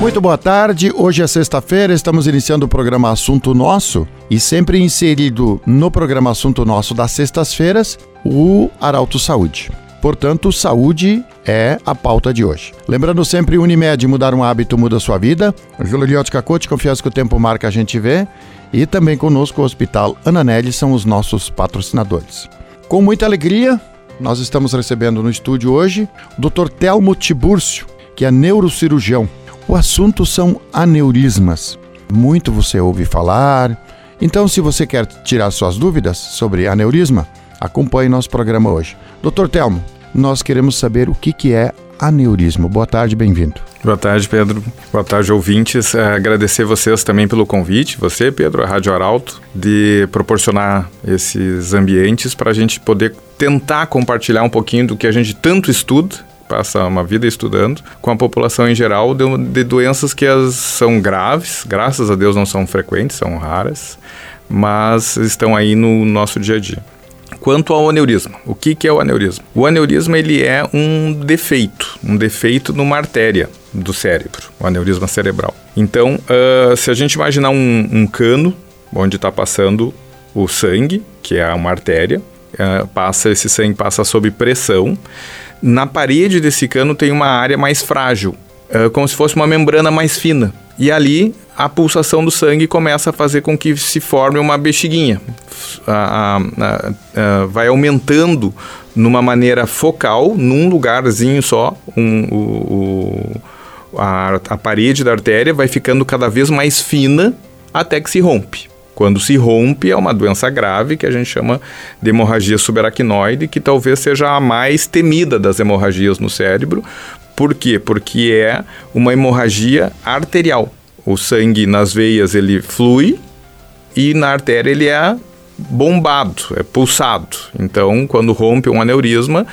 Muito boa tarde. Hoje é sexta-feira, estamos iniciando o programa Assunto Nosso e sempre inserido no programa Assunto Nosso das sextas-feiras, o Arauto Saúde. Portanto, saúde é a pauta de hoje. Lembrando sempre, Unimed, mudar um hábito muda sua vida. Juliote Cacote, confiança que o tempo marca, a gente vê. E também conosco o Hospital Ananelli são os nossos patrocinadores. Com muita alegria, nós estamos recebendo no estúdio hoje o Dr. Telmo Tibúrcio, que é neurocirurgião. O assunto são aneurismas. Muito você ouve falar. Então, se você quer tirar suas dúvidas sobre aneurisma, acompanhe nosso programa hoje. Dr. Telmo, nós queremos saber o que, que é aneurisma. Boa tarde, bem-vindo. Boa tarde, Pedro. Boa tarde, ouvintes. É, agradecer vocês também pelo convite, você, Pedro, a Rádio Arauto, de proporcionar esses ambientes para a gente poder tentar compartilhar um pouquinho do que a gente tanto estuda passa uma vida estudando, com a população em geral, de, de, doenças que as são graves, graças a Deus não são frequentes, são raras, mas estão aí no nosso dia a dia. Quanto ao aneurisma, o que, que é o aneurisma? O aneurisma ele é um defeito, um defeito numa artéria do cérebro, o aneurisma cerebral. Então, uh, se a gente imaginar um, um cano onde está passando o sangue, que é uma artéria, uh, passa esse sangue passa sob pressão. Na parede desse cano tem uma área mais frágil, uh, como se fosse uma membrana mais fina. E ali a pulsação do sangue começa a fazer com que se forme uma bexiguinha. A, a, a, vai aumentando numa maneira focal, num lugarzinho só, um, o, o, a, parede da artéria vai ficando cada vez mais fina até que se rompe. Quando se rompe, é uma doença grave que a gente chama de hemorragia subaracnoide, que talvez seja a mais temida das hemorragias no cérebro, por quê? Porque é uma hemorragia arterial. O sangue nas veias ele flui e na artéria ele é bombado, é pulsado. Então, quando rompe um aneurisma,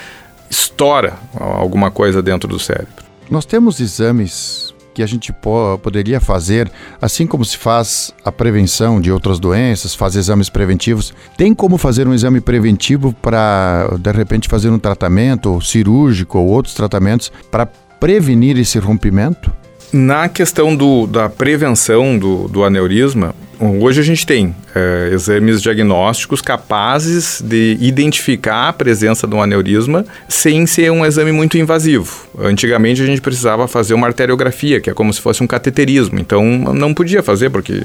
estoura alguma coisa dentro do cérebro. Nós temos exames que a gente po poderia fazer, assim como se faz a prevenção de outras doenças, faz exames preventivos. Tem como fazer um exame preventivo para, de repente, fazer um tratamento cirúrgico ou outros tratamentos para prevenir esse rompimento? Na questão do, da prevenção do, do aneurisma, hoje a gente tem é, exames diagnósticos capazes de identificar a presença de um aneurisma sem ser um exame muito invasivo. Antigamente a gente precisava fazer uma arteriografia, que é como se fosse um cateterismo, então não podia fazer porque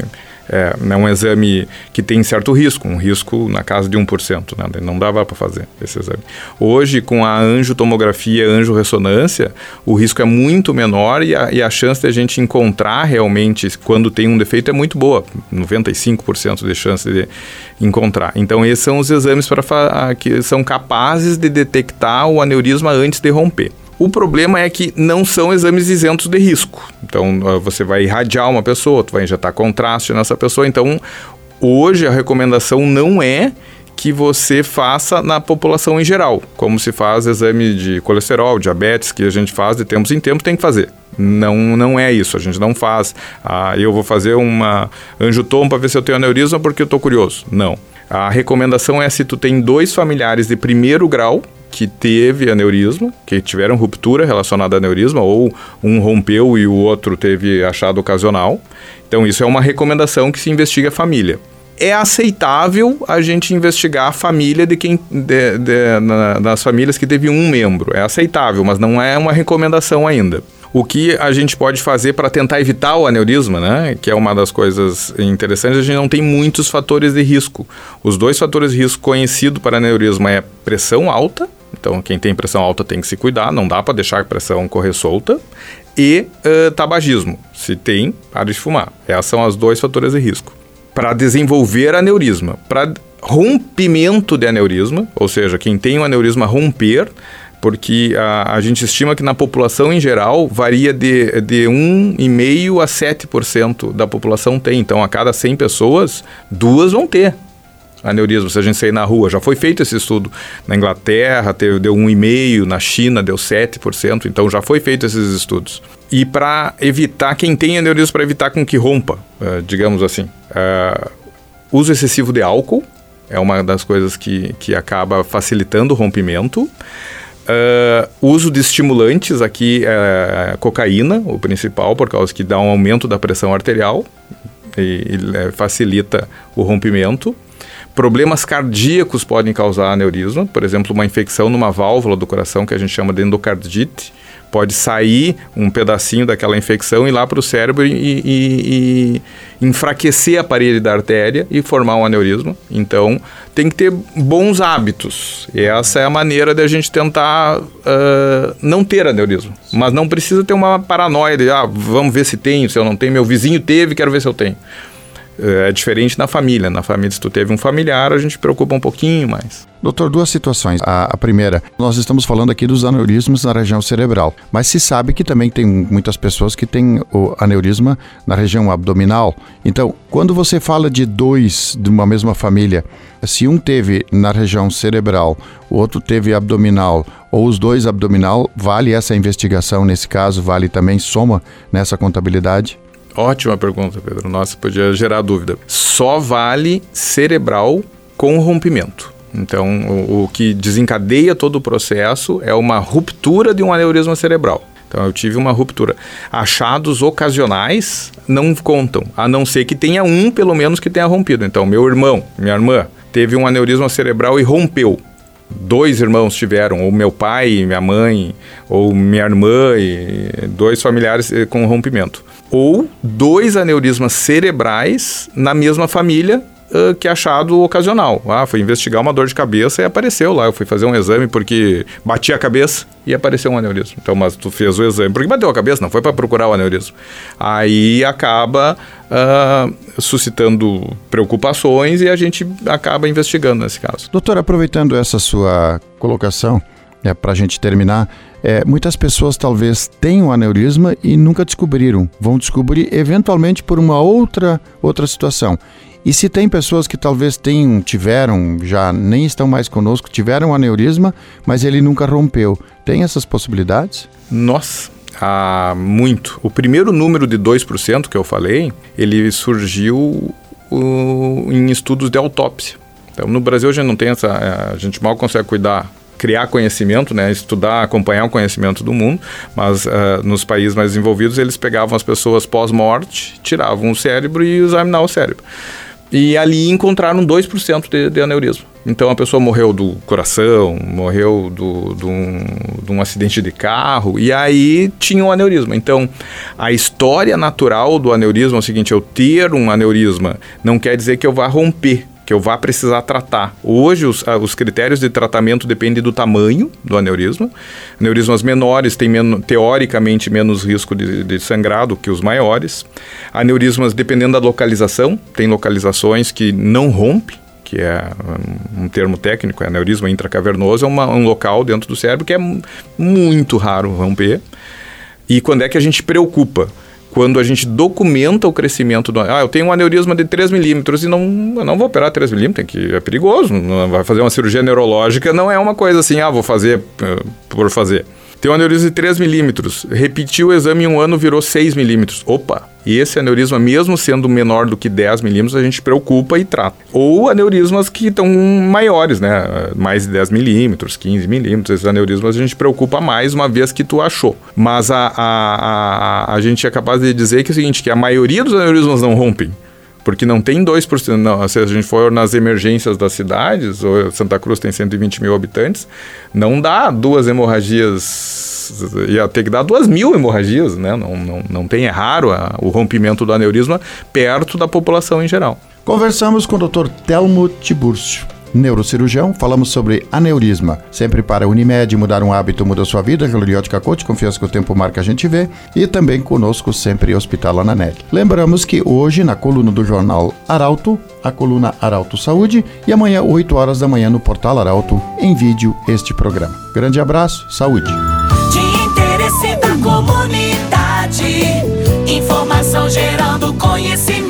é, é um exame que tem certo risco, um risco na casa de 1%, né? não dava para fazer esse exame. Hoje, com a angiotomografia, angiorressonância, o risco é muito menor e a, e a chance de a gente encontrar realmente quando tem um defeito é muito boa, 95% de chance de encontrar. Então, esses são os exames para que são capazes de detectar o aneurisma antes de romper. O problema é que não são exames isentos de risco. Então, você vai irradiar uma pessoa, tu vai injetar contraste nessa pessoa. Então, hoje a recomendação não é que você faça na população em geral, como se faz exame de colesterol, diabetes, que a gente faz de tempos em tempos, tem que fazer. Não, não é isso, a gente não faz. Ah, eu vou fazer uma angiotom para ver se eu tenho aneurisma porque eu estou curioso. Não. A recomendação é se tu tem dois familiares de primeiro grau, que teve aneurisma, que tiveram ruptura relacionada a aneurisma, ou um rompeu e o outro teve achado ocasional. Então, isso é uma recomendação que se investiga a família. É aceitável a gente investigar a família de quem de, de, na, famílias que teve um membro. É aceitável, mas não é uma recomendação ainda. O que a gente pode fazer para tentar evitar o aneurisma, né? Que é uma das coisas interessantes, a gente não tem muitos fatores de risco. Os dois fatores de risco conhecidos para aneurisma é pressão alta então, quem tem pressão alta tem que se cuidar, não dá para deixar a pressão correr solta. E uh, tabagismo. Se tem, pare de fumar. Esses são os dois fatores de risco. Para desenvolver aneurisma, para rompimento de aneurisma, ou seja, quem tem um aneurisma romper, porque a, a gente estima que na população em geral varia de, de 1,5% a 7% da população tem. Então, a cada 100 pessoas, duas vão ter aneurisma, se a gente sair na rua. Já foi feito esse estudo na Inglaterra, teve, deu 1,5%, na China deu 7%, então já foi feito esses estudos. E para evitar, quem tem aneurisma, para evitar com que rompa, uh, digamos assim, uh, uso excessivo de álcool é uma das coisas que, que acaba facilitando o rompimento. Uh, uso de estimulantes aqui, é cocaína, o principal, por causa que dá um aumento da pressão arterial e, e é, facilita o rompimento. Problemas cardíacos podem causar aneurisma, por exemplo, uma infecção numa válvula do coração que a gente chama de endocardite, pode sair um pedacinho daquela infecção e ir lá para o cérebro e, e, e, enfraquecer a parede da artéria e formar um aneurisma. Então, tem que ter bons hábitos. E essa é a maneira de a gente tentar uh, não ter aneurisma. Mas não precisa ter uma paranoia de, ah, vamos ver se tenho, se eu não tenho. Meu vizinho teve, quero ver se eu tenho. É diferente na família. Na família, se tu teve um familiar, a gente preocupa um pouquinho mais. Doutor, duas situações. A, a, primeira, nós estamos falando aqui dos aneurismas na região cerebral, mas se sabe que também tem muitas pessoas que têm o aneurisma na região abdominal. Então, quando você fala de dois de uma mesma família, se um teve na região cerebral, o outro teve abdominal, ou os dois abdominal, vale essa investigação nesse caso? Vale também soma nessa contabilidade? Ótima pergunta, Pedro. Nossa, podia gerar dúvida. Só vale cerebral com rompimento. Então, o, o, que desencadeia todo o processo é uma ruptura de um aneurisma cerebral. Então, eu tive uma ruptura. Achados ocasionais não contam, a não ser que tenha um, pelo menos, que tenha rompido. Então, meu irmão, minha irmã, teve um aneurisma cerebral e rompeu dois irmãos tiveram, ou meu pai, minha mãe, ou minha irmã e dois familiares eh, com rompimento. Ou dois aneurismas cerebrais na mesma família uh, que achado ocasional. Ah, fui investigar uma dor de cabeça e apareceu lá. Eu fui fazer um exame porque bati a cabeça e apareceu um aneurisma. Então, mas tu fez o exame porque bateu a cabeça, não foi para procurar o aneurisma. Aí acaba uh, suscitando preocupações e a gente acaba investigando nesse caso. Doutor, aproveitando essa sua colocação, é, para a gente terminar, é, muitas pessoas talvez tenham aneurisma e nunca descobriram. Vão descobrir eventualmente por uma outra, outra situação. E se tem pessoas que talvez tenham, tiveram, já nem estão mais conosco, tiveram aneurisma, mas ele nunca rompeu, tem essas possibilidades? Nossa, há muito. O primeiro número de 2% que eu falei, ele surgiu em estudos de autópsia. Então, no Brasil a gente não tem essa, a gente mal consegue cuidar criar conhecimento, né, estudar, acompanhar o conhecimento do mundo, mas uh, nos países mais desenvolvidos eles pegavam as pessoas pós-morte, tiravam o cérebro e examinavam o cérebro. E ali encontraram 2% de, de aneurisma. Então a pessoa morreu do coração, morreu do, do um, de um acidente de carro, e aí tinha um aneurisma. Então a história natural do aneurisma é o seguinte: eu ter um aneurisma não quer dizer que eu vá romper que eu vá precisar tratar. Hoje, os, ah, os critérios de tratamento dependem do tamanho do aneurisma. Aneurismas menores têm, men teoricamente, menos risco de, de sangrado que os maiores. Aneurismas, dependendo da localização, tem localizações que não rompem, que é um termo técnico, é aneurisma intracavernoso, é uma, um local dentro do cérebro que é muito raro romper. E quando é que a gente preocupa? Quando a gente documenta o crescimento do. Ah, eu tenho um aneurisma de 3 milímetros e não, não vou operar 3 milímetros, que é perigoso. Vai fazer uma cirurgia neurológica, não é uma coisa assim, ah, vou fazer uh, por fazer. Tem um aneurisma de 3 milímetros, repetiu o exame em um ano, virou 6 milímetros. Opa! E esse aneurisma, mesmo sendo menor do que 10 milímetros, a gente preocupa e trata. Ou aneurismas que estão maiores, né? Mais de 10 milímetros, 15 milímetros. Esses aneurismas a gente preocupa mais uma vez que tu achou. Mas a, a, a, a gente é capaz de dizer que é o seguinte, que a maioria dos aneurismas não rompem porque não tem 2%. Não, se a gente for nas emergências das cidades, Santa Cruz tem 120 mil habitantes, não dá duas hemorragias ia ter que dar duas mil hemorragias, né? Não, não, não tem, é raro a, o rompimento do aneurisma perto da população em geral. Conversamos com o Dr. Telmo Tiburcio neurocirurgião, falamos sobre aneurisma. Sempre para Unimed, mudar um hábito muda sua vida. Gloriótica Coach, confiança que o tempo marca a gente vê. E também conosco sempre Hospital Ananelli. Lembramos que hoje, na coluna do jornal Arauto, a coluna Arauto Saúde, e amanhã, 8 horas da manhã, no portal Arauto, em vídeo, este programa. Grande abraço, saúde. De interesse da comunidade, informação gerando conhecimento,